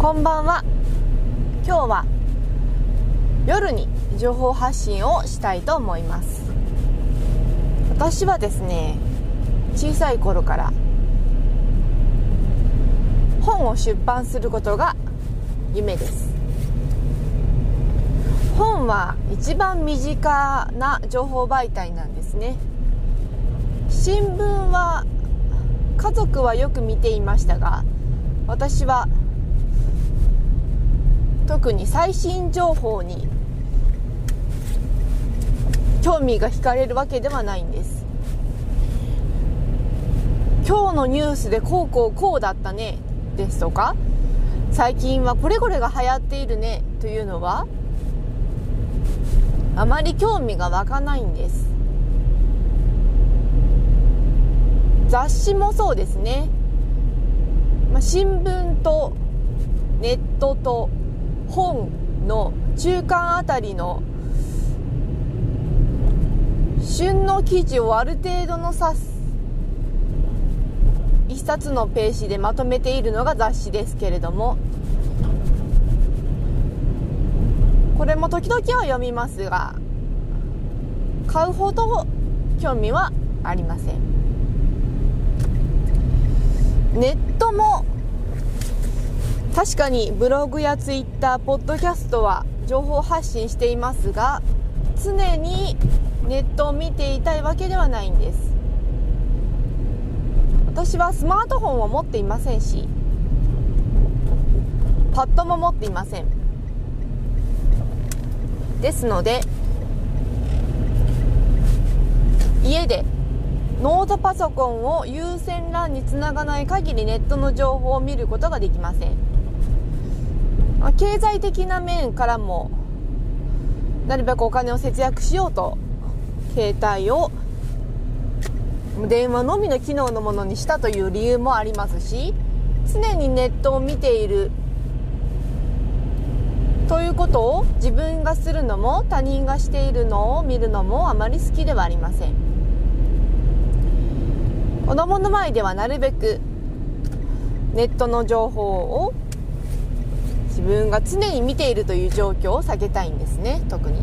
こんばんは。今日は夜に情報発信をしたいと思います。私はですね小さい頃から本を出版することが夢です。本は一番身近な情報媒体なんですね。新聞は家族はよく見ていましたが私は特に最新情報に興味が惹かれるわけではないんです。今日のニュースでこうこうこうだったね。ですとか最近はこれこれが流行っているね。というのはあまり興味が湧かないんです。雑誌もそうですね、まあ、新聞とネットと本の中間あたりの旬の記事をある程度の指す一冊のページでまとめているのが雑誌ですけれどもこれも時々は読みますが買うほど興味はありません。ネットも確かにブログやツイッターポッドキャストは情報発信していますが常にネットを見ていたいわけではないんです。私はスマートフォンを持っていませんしパッドも持っていません。ですので家でノートパソコンを有線 LAN につながない限りネットの情報を見ることができません。まあ経済的な面からもなるべくお金を節約しようと携帯を電話のみの機能のものにしたという理由もありますし常にネットを見ているということを自分がするのも他人がしているのを見るのもあまり好きではありません。子供の前ではなるべくネットの情報を自分が常に見ているという状況を避けたいんですね特に。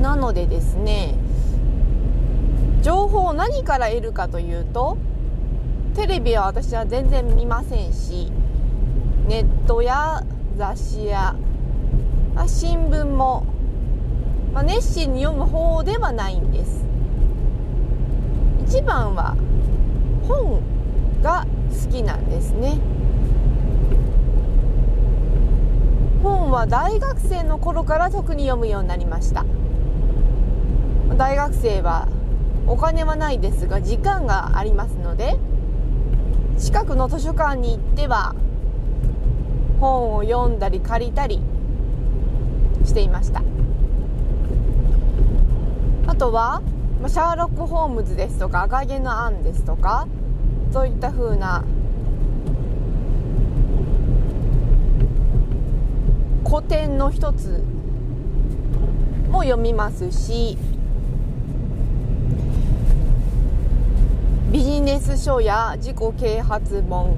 なのでですね情報を何から得るかというとテレビは私は全然見ませんしネットや雑誌や新聞も、まあ、熱心に読む方ではないんです。一番は本が好きなんですね。本は大学生の頃から特に読むようになりました。大学生はお金はないですが時間がありますので近くの図書館に行っては本を読んだり借りたりしていました。あとはシャーロック・ホームズですとか赤毛のアンですとかそういった風な古典の一つも読みますしビジネス書や自己啓発本、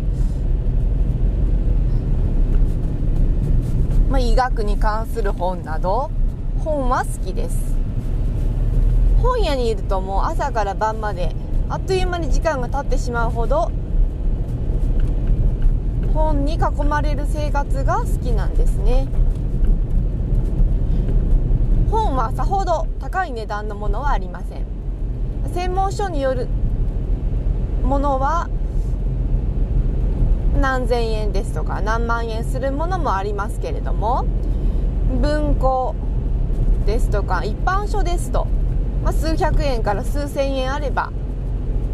まあ、医学に関する本など本は好きです。本屋にいるともう朝から晩まであっという間に時間が経ってしまうほど本に囲まれる生活が好きなんですね。本はさほど高い値段のものはありません。専門書によるものは何千円ですとか何万円するものもありますけれども文庫ですとか一般書ですとまあ、数百円から数千円あれば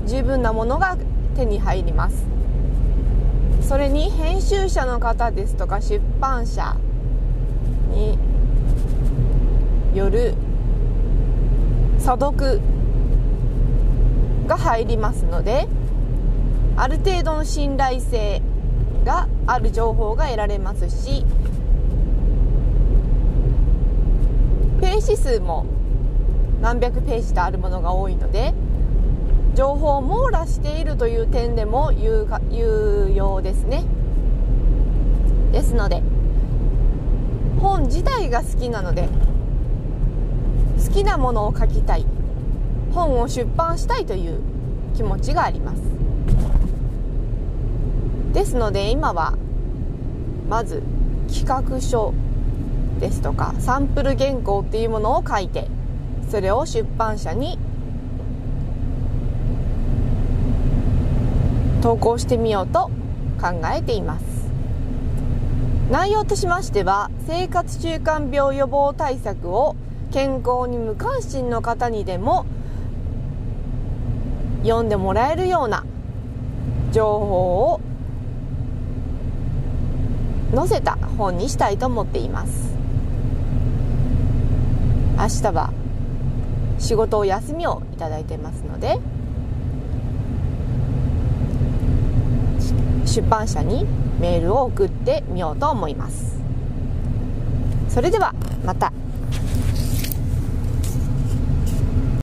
十分なものが手に入ります。それに編集者の方ですとか出版社による査読が入りますのである程度の信頼性がある情報が得られますしページ数も何百ページとあるものが多いので情報を網羅しているという点でも有有用ですね。ですので本自体が好きなので好きなものを書きたい。本を出版したいという気持ちがあります。ですので今はまず企画書ですとかサンプル原稿っていうものを書いてそれを出版社に投稿してみようと考えています。内容としましては生活習慣病予防対策を健康に無関心の方にでも読んでもらえるような情報を載せた本にしたいと思っています。明日は仕事を休みをいただいてますので出版社にメールを送ってみようと思います。それではまた。